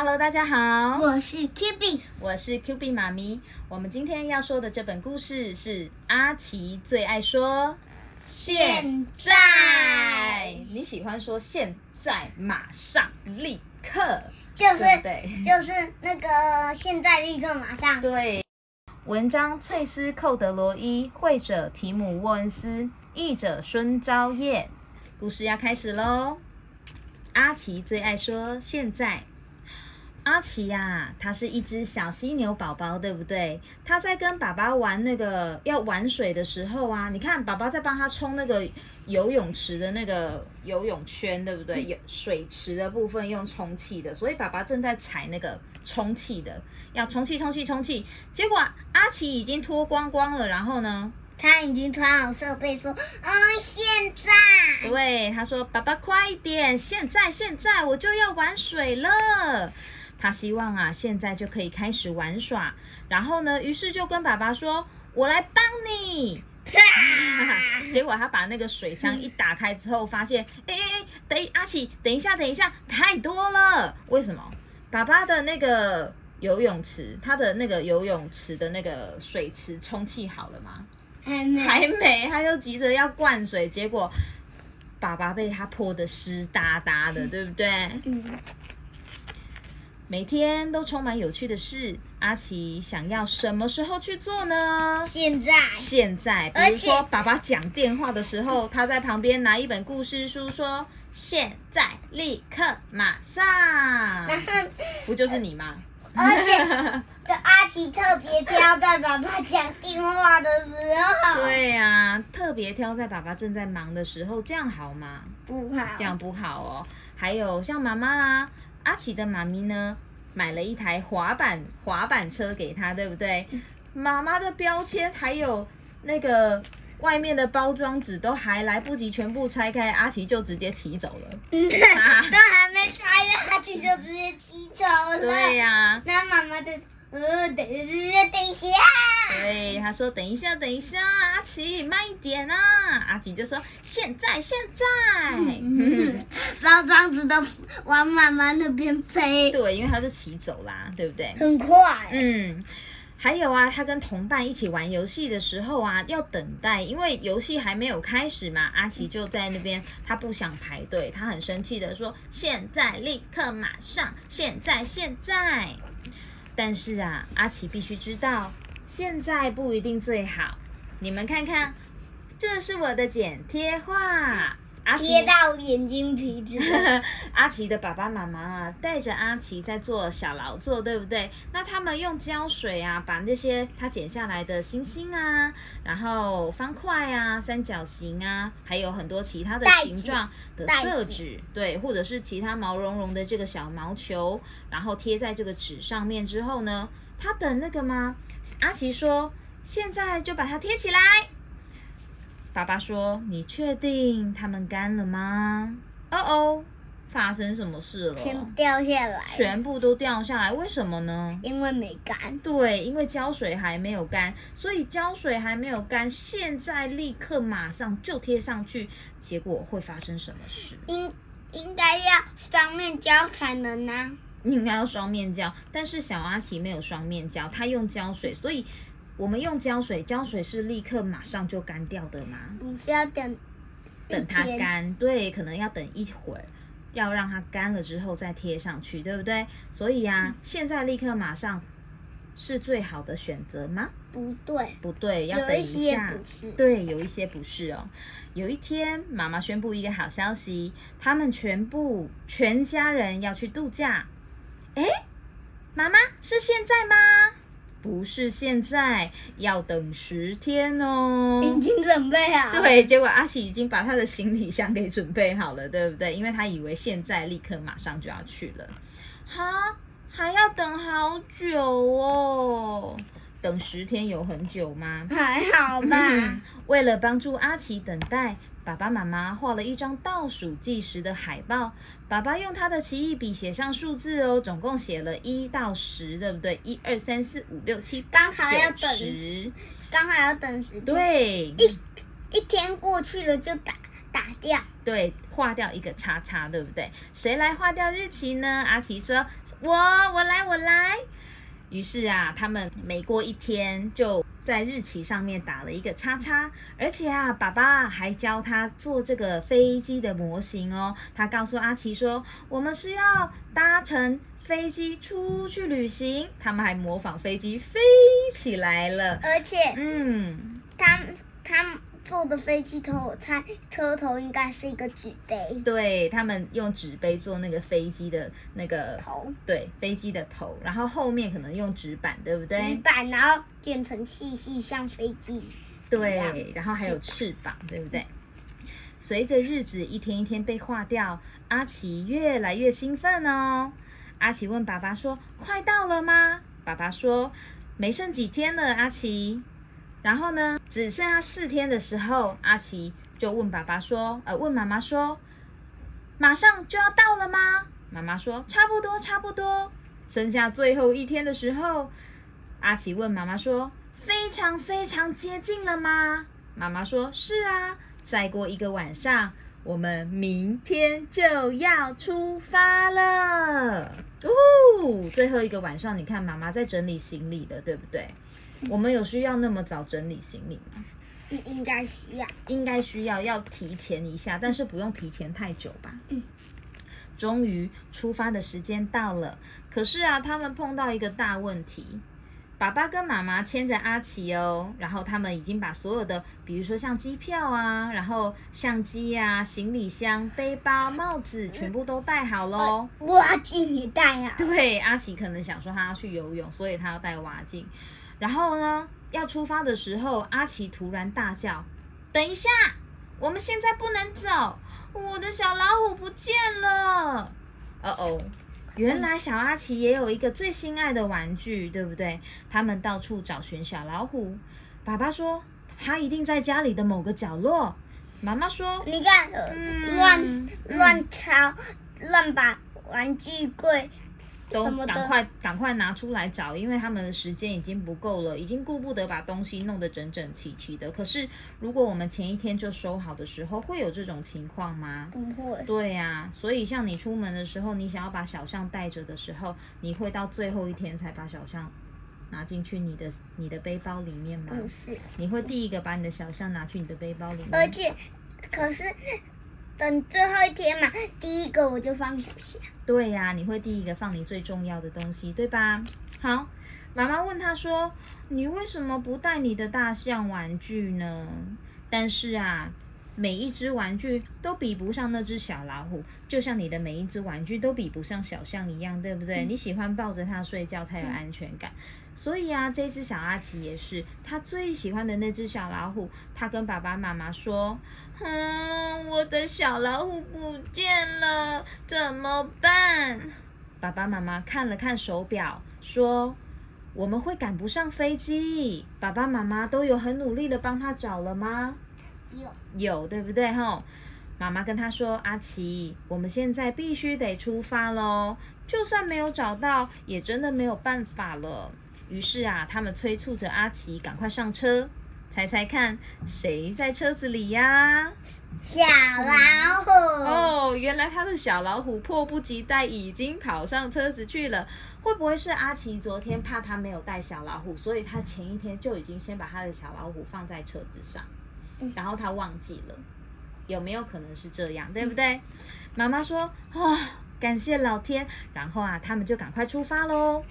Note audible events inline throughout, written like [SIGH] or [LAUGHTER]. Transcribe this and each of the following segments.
Hello，大家好，我是 Q B，我是 Q B 妈咪。我们今天要说的这本故事是阿奇最爱说现在你喜欢说现在、马上、立刻，就是对对？就是那个现在立刻马上。对。文章：翠丝·寇德罗伊，绘者：提姆·沃恩斯，译者：孙昭燕。故事要开始喽。阿奇最爱说现在。阿奇呀、他是一只小犀牛宝宝，对不对？他在跟爸爸玩那个要玩水的时候啊，你看爸爸在帮他冲那个游泳池的那个游泳圈，对不对？有水池的部分用充气的，所以爸爸正在踩那个充气的，要充气充气充气。结果阿奇已经脱光光了，然后呢？他已经穿好设备，说：“嗯，现在。对，他说：“爸爸快一点，现在现在我就要玩水了。”他希望啊，现在就可以开始玩耍。然后呢，于是就跟爸爸说：“我来帮你。[LAUGHS] ”结果他把那个水箱一打开之后，发现，哎哎哎，等阿奇，等一下，等一下，太多了。为什么？爸爸的那个游泳池，他的那个游泳池的那个水池充气好了吗？还没还没，他就急着要灌水，结果爸爸被他泼的湿哒哒的，对不对？嗯，每天都充满有趣的事，阿奇想要什么时候去做呢？现在。现在，比如说爸爸讲电话的时候，他在旁边拿一本故事书说：“现在，立刻，马上。然后，”不就是你吗？而且 [LAUGHS] 的阿奇特别挑在爸爸讲电话的时候。。对呀、特别挑在爸爸正在忙的时候，这样好吗？不好。这样不好哦。还有像妈妈啊，阿奇的妈咪呢，买了一台滑板滑板车给他，对不对？妈妈的标签还有那个外面的包装纸都还来不及全部拆开，阿奇就直接骑走了。嗯，[LAUGHS] 都还没拆呢，阿奇就直接骑走了。对呀、那妈妈就，呃，等等等一下。对，他说等一下，等一下，阿奇慢一点啊。阿奇就说现在，现在。嗯，包装纸都往妈妈那边飞，对，因为他是骑走啦，对不对？很快。嗯，还有啊，他跟同伴一起玩游戏的时候啊，要等待，因为游戏还没有开始嘛。阿奇就在那边，他不想排队，他很生气的说：“现在，立刻，马上，现在，现在。”但是啊，阿奇必须知道，现在不一定最好。你们看看，这是我的剪贴画。贴到眼睛皮子。[LAUGHS] 阿奇的爸爸妈妈啊，带着阿奇在做小劳作，对不对？那他们用胶水啊，把那些他剪下来的星星啊，然后方块啊、三角形啊，还有很多其他的形状的色纸，对，或者是其他毛茸茸的这个小毛球，然后贴在这个纸上面之后呢，他的那个吗？阿奇说：“现在就把它贴起来。”爸爸说：“你确定它们干了吗？”哦哦，发生什么事了？全掉下来，全部都掉下来，为什么呢？因为没干。对，因为胶水还没有干，所以胶水还没有干，现在立刻马上就贴上去，结果会发生什么事？应应该要双面胶才能啊。应该要双面胶，但是小阿奇没有双面胶，他用胶水，所以我们用胶水，胶水是立刻马上就干掉的吗？不是要等等它干，对，可能要等一会儿，要让它干了之后再贴上去，对不对？所以呀、现在立刻马上是最好的选择吗？不对，不对，要等一些下不是。对，有一些不是哦。有一天，妈妈宣布一个好消息，他们全部全家人要去度假。诶，妈妈是现在吗？不是现在，要等十天哦。已经准备好。，对，结果阿奇已经把他的行李箱给准备好了，对不对？因为他以为现在立刻马上就要去了，哈，还要等好久哦。等十天有很久吗？还好吧。[LAUGHS] 为了帮助阿奇等待，爸爸妈妈画了一张倒数计时的海报。爸爸用他的奇异笔写上数字哦，总共写了一到十，对不对？一二三四五六七八刚好要九等十。刚好要等十天。对，一一天过去了就打打掉。对，划掉一个叉叉，对不对？谁来划掉日期呢？阿奇说：“我，我来，我来。”于是啊，他们每过一天就在日期上面打了一个叉叉，而且啊，爸爸还教他做这个飞机的模型哦。他告诉阿奇说：“我们是要搭乘飞机出去旅行。”他们还模仿飞机飞起来了。而且，嗯，他他。坐的飞机头，我猜车头应该是一个纸杯。对他们用纸杯做那个飞机的那个头，对飞机的头，然后后面可能用纸板，对不对？纸板，然后剪成细细像飞机。对，然后还有翅膀，对不对？随着日子一天一天被划掉，阿奇越来越兴奋哦。阿奇问爸爸说：“快到了吗？”爸爸说：“没剩几天了，阿奇。”然后呢，只剩下四天的时候，阿奇就问爸爸说：“呃，问妈妈说，马上就要到了吗？”妈妈说：“差不多，差不多。”剩下最后一天的时候，阿奇问妈妈说：“非常非常接近了吗？”妈妈说：“是啊，再过一个晚上，我们明天就要出发了。”哦，最后一个晚上，你看妈妈在整理行李了，对不对？我们有需要那么早整理行李吗？应该需要，应该需要，要提前一下，但是不用提前太久吧。嗯。终于出发的时间到了，可是啊，他们碰到一个大问题。爸爸跟妈妈牵着阿奇哦，然后他们已经把所有的，比如说像机票啊，然后相机啊、行李箱、背包、帽子，全部都带好喽。蛙镜也带啊。对，阿奇可能想说他要去游泳，所以他要带蛙镜。然后呢，要出发的时候，阿奇突然大叫：“等一下，我们现在不能走，我的小老虎不见了！”哦哦，原来小阿奇也有一个最心爱的玩具，对不对？他们到处找寻小老虎。爸爸说他一定在家里的某个角落。妈妈说：“你看，乱乱抄，乱把玩具柜。”都赶快赶快拿出来找，因为他们的时间已经不够了，已经顾不得把东西弄得整整齐齐的。可是如果我们前一天就收好的时候，会有这种情况吗？不会。对呀，所以像你出门的时候，你想要把小象带着的时候，你会到最后一天才把小象拿进去你的你的背包里面吗？不是。你会第一个把你的小象拿去你的背包里面。而且，可是。等最后一天嘛，第一个我就放小象。对呀，你会第一个放你最重要的东西，对吧？好，妈妈问他说：“你为什么不带你的大象玩具呢？”但是啊。每一只玩具都比不上那只小老虎，就像你的每一只玩具都比不上小象一样，对不对？你喜欢抱着它睡觉才有安全感，所以啊，这只小阿奇也是，他最喜欢的那只小老虎。他跟爸爸妈妈说：“嗯，我的小老虎不见了，怎么办？”爸爸妈妈看了看手表，说：“我们会赶不上飞机。”爸爸妈妈都有很努力的帮他找了吗？有有对不对吼？妈妈跟他说：“阿奇，我们现在必须得出发喽，就算没有找到，也真的没有办法了。”于是啊，他们催促着阿奇赶快上车。猜猜看，谁在车子里呀？小老虎哦，原来他的小老虎迫不及待已经跑上车子去了。会不会是阿奇昨天怕他没有带小老虎，所以他前一天就已经先把他的小老虎放在车子上？然后他忘记了，有没有可能是这样，对不对？妈妈说：“啊，感谢老天。”然后啊，他们就赶快出发喽。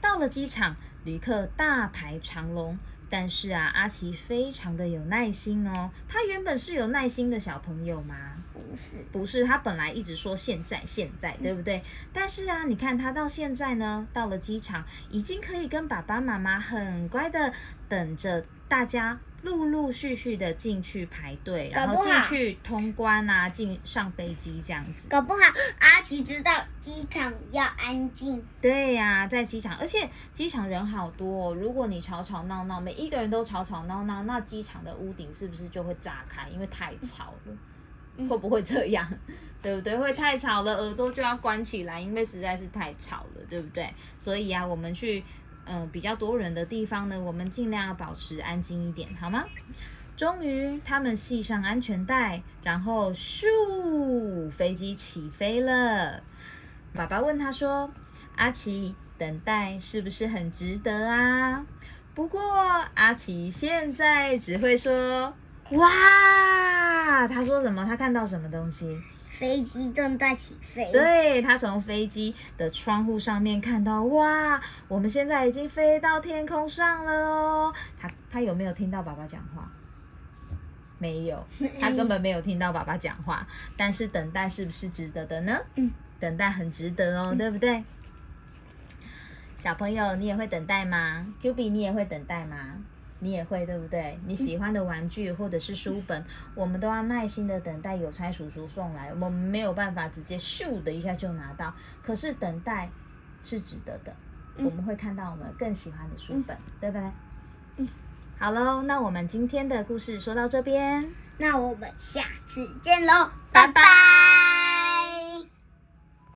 到了机场，旅客大排长龙。但是啊，阿奇非常的有耐心哦。他原本是有耐心的小朋友吗？不是，不是。他本来一直说现在，现在，对不对？但是啊，你看他到现在呢，到了机场，已经可以跟爸爸妈妈很乖的等着大家。陆陆续续的进去排队，然后进去通关啊，进上飞机这样子。搞不好阿奇知道机场要安静。对呀，在机场，而且机场人好多哦。如果你吵吵闹闹，每一个人都吵吵闹闹，那机场的屋顶是不是就会炸开？因为太吵了，会不会这样？[LAUGHS] 对不对？会太吵了，耳朵就要关起来，因为实在是太吵了，对不对？所以啊，我们去。嗯比较多人的地方呢，我们尽量要保持安静一点，好吗？终于，他们系上安全带，然后咻，飞机起飞了。爸爸问他说：“阿奇，等待是不是很值得啊？”不过阿奇现在只会说：“哇！”他说什么？他看到什么东西？飞机正在起飞。对，他从飞机的窗户上面看到，哇！我们现在已经飞到天空上了哦。他他有没有听到爸爸讲话？没有，他根本没有听到爸爸讲话。但是等待是不是值得的呢？嗯，等待很值得哦，对不对？小朋友，你也会等待吗？Q B，你也会等待吗？你也会，对不对？你喜欢的玩具或者是书本，我们都要耐心的等待邮差叔叔送来。我们没有办法直接咻的一下就拿到，可是等待是值得的。我们会看到我们更喜欢的书本，对不对？嗯。好喽，那我们今天的故事说到这边，那我们下次见喽，拜拜。